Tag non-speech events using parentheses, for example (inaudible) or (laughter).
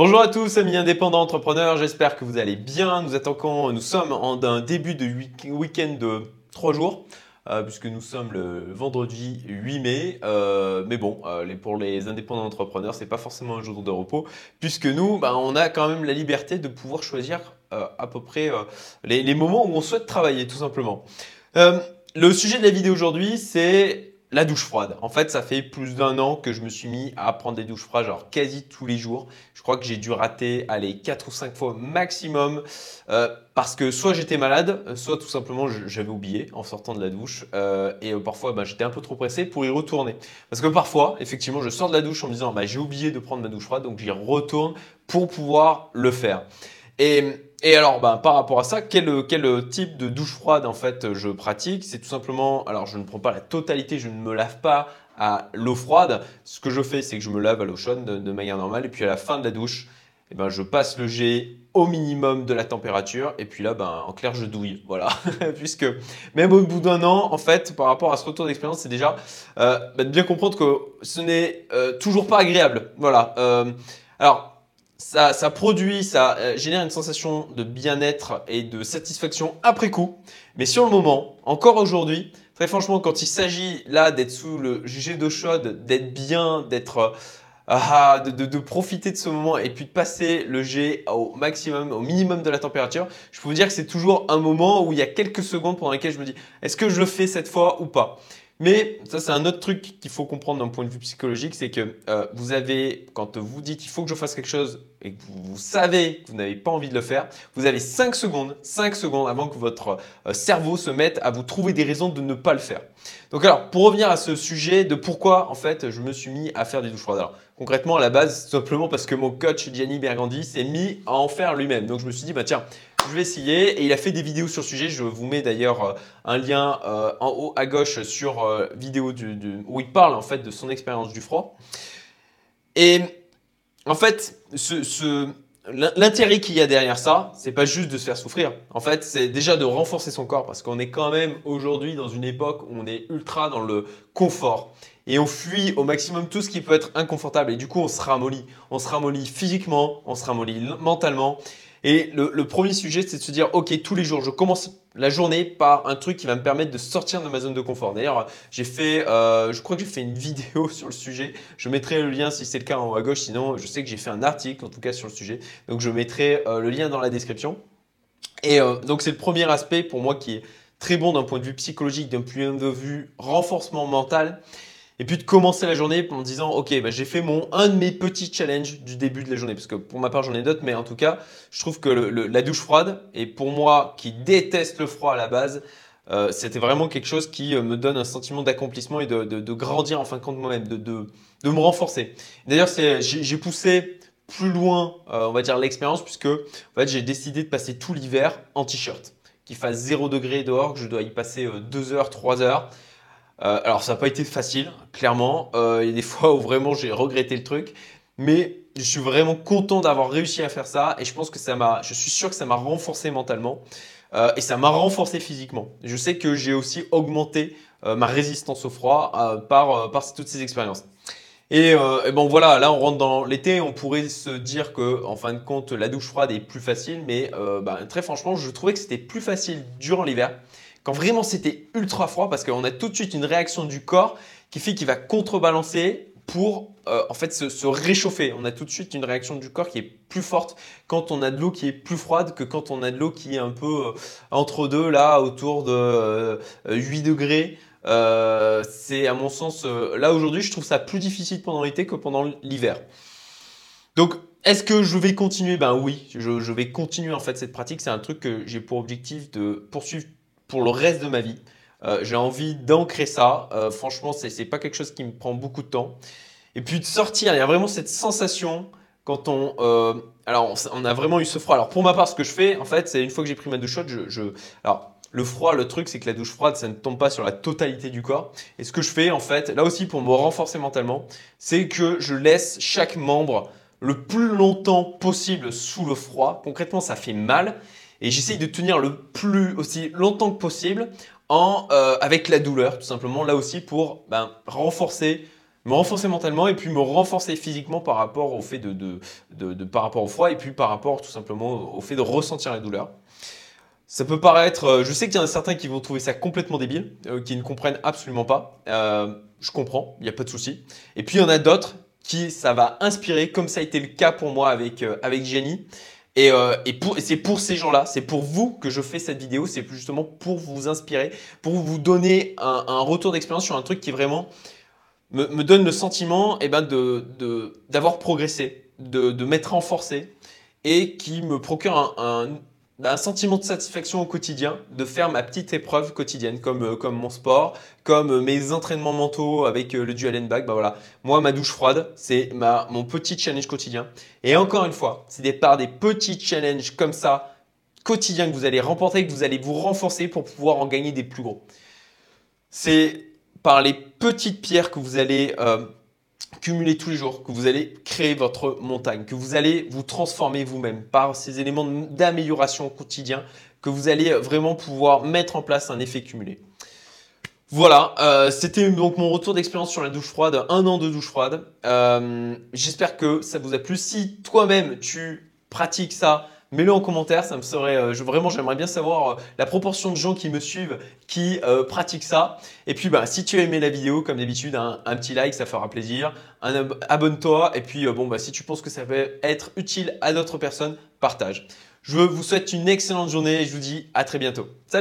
Bonjour à tous, amis indépendants entrepreneurs. J'espère que vous allez bien. Nous attaquons, nous sommes en début de week-end de 3 jours. Euh, puisque nous sommes le vendredi 8 mai. Euh, mais bon, euh, pour les indépendants entrepreneurs, c'est pas forcément un jour de repos, puisque nous, bah, on a quand même la liberté de pouvoir choisir à peu près les, moments où on souhaite travailler, tout simplement. le sujet de la vidéo aujourd'hui, c'est la douche froide. En fait, ça fait plus d'un an que je me suis mis à prendre des douches froides, genre quasi tous les jours. Je crois que j'ai dû rater, allez, 4 ou 5 fois maximum, euh, parce que soit j'étais malade, soit tout simplement j'avais oublié en sortant de la douche, euh, et euh, parfois bah, j'étais un peu trop pressé pour y retourner. Parce que parfois, effectivement, je sors de la douche en me disant, bah, j'ai oublié de prendre ma douche froide, donc j'y retourne pour pouvoir le faire. Et et alors, ben, par rapport à ça, quel, quel type de douche froide en fait je pratique? C'est tout simplement, alors je ne prends pas la totalité, je ne me lave pas à l'eau froide. Ce que je fais, c'est que je me lave à l'eau chaude de, manière normale, et puis à la fin de la douche, eh ben, je passe le jet au minimum de la température, et puis là, ben, en clair, je douille. Voilà, (laughs) puisque même au bout d'un an, en fait, par rapport à ce retour d'expérience, c'est déjà euh, ben, de bien comprendre que ce n'est euh, toujours pas agréable. Voilà. Euh, alors, ça, ça produit, ça euh, génère une sensation de bien-être et de satisfaction après coup. Mais sur le moment, encore aujourd'hui, très franchement, quand il s'agit là d'être sous le jet d'eau chaude, d'être bien, d'être euh, ah, de, de, de, profiter de ce moment et puis de passer le jet au maximum, au minimum de la température, je peux vous dire que c'est toujours un moment où il y a quelques secondes pendant lesquelles je me dis est-ce que je le fais cette fois ou pas? Mais ça, c'est un autre truc qu'il faut comprendre d'un point de vue psychologique, c'est que euh, vous avez, quand vous dites il faut que je fasse quelque chose et que vous, savez que vous n'avez pas envie de le faire, vous avez 5 secondes, 5 secondes avant que votre euh, cerveau se mette à vous trouver des raisons de ne pas le faire. Donc alors, pour revenir à ce sujet de pourquoi en fait je me suis mis à faire des douches froides. Alors, concrètement, à la base, simplement parce que mon coach Gianni Bergandi s'est mis à en faire lui-même. Donc je me suis dit, bah tiens, je vais essayer. Et il a fait des vidéos sur le sujet. Je vous mets d'ailleurs euh, un lien euh, en haut à gauche sur vidéo où il parle en fait de son expérience du froid. Et en fait, l'intérêt qu'il y a derrière ça, c'est pas juste de se faire souffrir. En fait, c'est déjà de renforcer son corps parce qu'on est quand même aujourd'hui dans une époque où on est ultra dans le confort et on fuit au maximum tout ce qui peut être inconfortable et du coup on se ramollit. On se ramollit physiquement, on se ramollit mentalement et le, premier sujet, c'est de se dire, OK, tous les jours, je commence la journée par un truc qui va me permettre de sortir de ma zone de confort. D'ailleurs, j'ai fait, euh, je crois que j'ai fait une (laughs) vidéo sur le sujet. Je mettrai le lien si c'est le cas en haut à gauche. Sinon, je sais que j'ai fait un article, en tout cas, sur le sujet. Donc, je mettrai euh, le lien dans la description. Et euh, donc, c'est le premier aspect pour moi qui est très bon d'un point de vue psychologique, d'un point de vue renforcement mental et puis de commencer la journée en disant ok bah, j'ai fait mon un de mes petits challenges du début de la journée. Parce que pour ma part j'en ai d'autres mais en tout cas je trouve que la douche froide et pour moi qui déteste le froid à la base euh, c'était vraiment quelque chose qui euh, me donne un sentiment d'accomplissement et de, grandir en fin de compte moi-même de, me renforcer. D'ailleurs j'ai poussé plus loin euh, on va dire l'expérience puisque en fait j'ai décidé de passer tout l'hiver en t-shirt qu'il fasse 0 degré dehors que je dois y passer 2 heures 3 heures euh, alors ça n'a pas été facile, clairement. Euh, il y a des (laughs) fois où vraiment j'ai regretté le truc, mais je suis vraiment content d'avoir réussi à faire ça et je pense que ça m'a, je suis sûr que ça m'a renforcé mentalement euh, et ça m'a renforcé physiquement. Je sais que j'ai aussi augmenté ma résistance au froid par, par toutes ces expériences. Et, bon voilà, là on rentre dans l'été, on pourrait se dire que en fin de compte la douche froide est plus facile, mais bah, très franchement je trouvais que c'était plus facile durant l'hiver quand vraiment c'était ultra froid parce qu'on a tout de suite une réaction du corps qui fait qu'il va contrebalancer pour euh, en fait se, réchauffer. On a tout de suite une réaction du corps qui est plus forte quand on a de l'eau qui est plus froide que quand on a de l'eau qui est un peu euh, entre deux là autour de 8 euh, degrés. c'est à mon sens là aujourd'hui je trouve ça plus difficile pendant l'été que pendant l'hiver. Donc est-ce que je vais continuer? Ben oui, je, je, vais continuer en fait cette pratique. C'est un truc que j'ai pour objectif de poursuivre pour le reste de ma vie. Euh, j'ai envie d'ancrer ça. Euh, franchement, c'est n'est pas quelque chose qui me prend beaucoup de temps. Et puis de sortir, il y a vraiment cette sensation quand on. Euh, alors, on, a vraiment eu ce froid. Alors, pour ma part, ce que je fais, en fait, c'est une fois que j'ai pris ma douche chaude, je, je, alors, le froid, le truc, c'est que la douche froide, ça ne tombe pas sur la totalité du corps. Et ce que je fais, en fait, là aussi pour me renforcer mentalement, c'est que je laisse chaque membre le plus longtemps possible sous le froid. Concrètement, ça fait mal. Et j'essaye de tenir le plus aussi longtemps que possible en, euh, avec la douleur, tout simplement, là aussi pour ben, renforcer me renforcer mentalement et puis me renforcer physiquement par rapport au fait de, de, par rapport au froid et puis par rapport tout simplement au fait de ressentir la douleur. Ça peut paraître, euh, je sais qu'il y en a certains qui vont trouver ça complètement débile, euh, qui ne comprennent absolument pas. Euh, je comprends, il n'y a pas de souci. Et puis il y en a d'autres qui ça va inspirer, comme ça a été le cas pour moi avec avec Jenny. Et, et, c'est pour ces gens-là, c'est pour vous que je fais cette vidéo, c'est justement pour vous inspirer, pour vous donner un, retour d'expérience sur un truc qui vraiment me, donne le sentiment eh ben, d'avoir de, progressé, de, de m'être renforcé et qui me procure un sentiment de satisfaction au quotidien, de faire ma petite épreuve quotidienne, comme, euh, comme mon sport, comme euh, mes entraînements mentaux avec euh, le dual and back. Bah voilà, moi ma douche froide, c'est ma mon petit challenge quotidien. Et encore une fois, c'est par des petits challenges comme ça quotidiens que vous allez remporter, que vous allez vous renforcer pour pouvoir en gagner des plus gros. C'est par les petites pierres que vous allez cumuler tous les jours, que vous allez créer votre montagne, que vous allez vous transformer vous-même par ces éléments d'amélioration au quotidien, que vous allez vraiment pouvoir mettre en place un effet cumulé. Voilà, euh, c'était donc mon retour d'expérience sur la douche froide, un an de douche froide. Euh, j'espère que ça vous a plu. Si toi-même tu pratiques ça, mets-le en commentaire, ça me serait euh, vraiment j'aimerais bien savoir euh, la proportion de gens qui me suivent qui euh, pratiquent ça. Et puis bah si tu as aimé la vidéo comme d'habitude un, petit like ça fera plaisir, abonne-toi et puis bon bah si tu penses que ça peut être utile à d'autres personnes, partage. Je vous souhaite une excellente journée et je vous dis à très bientôt. Salut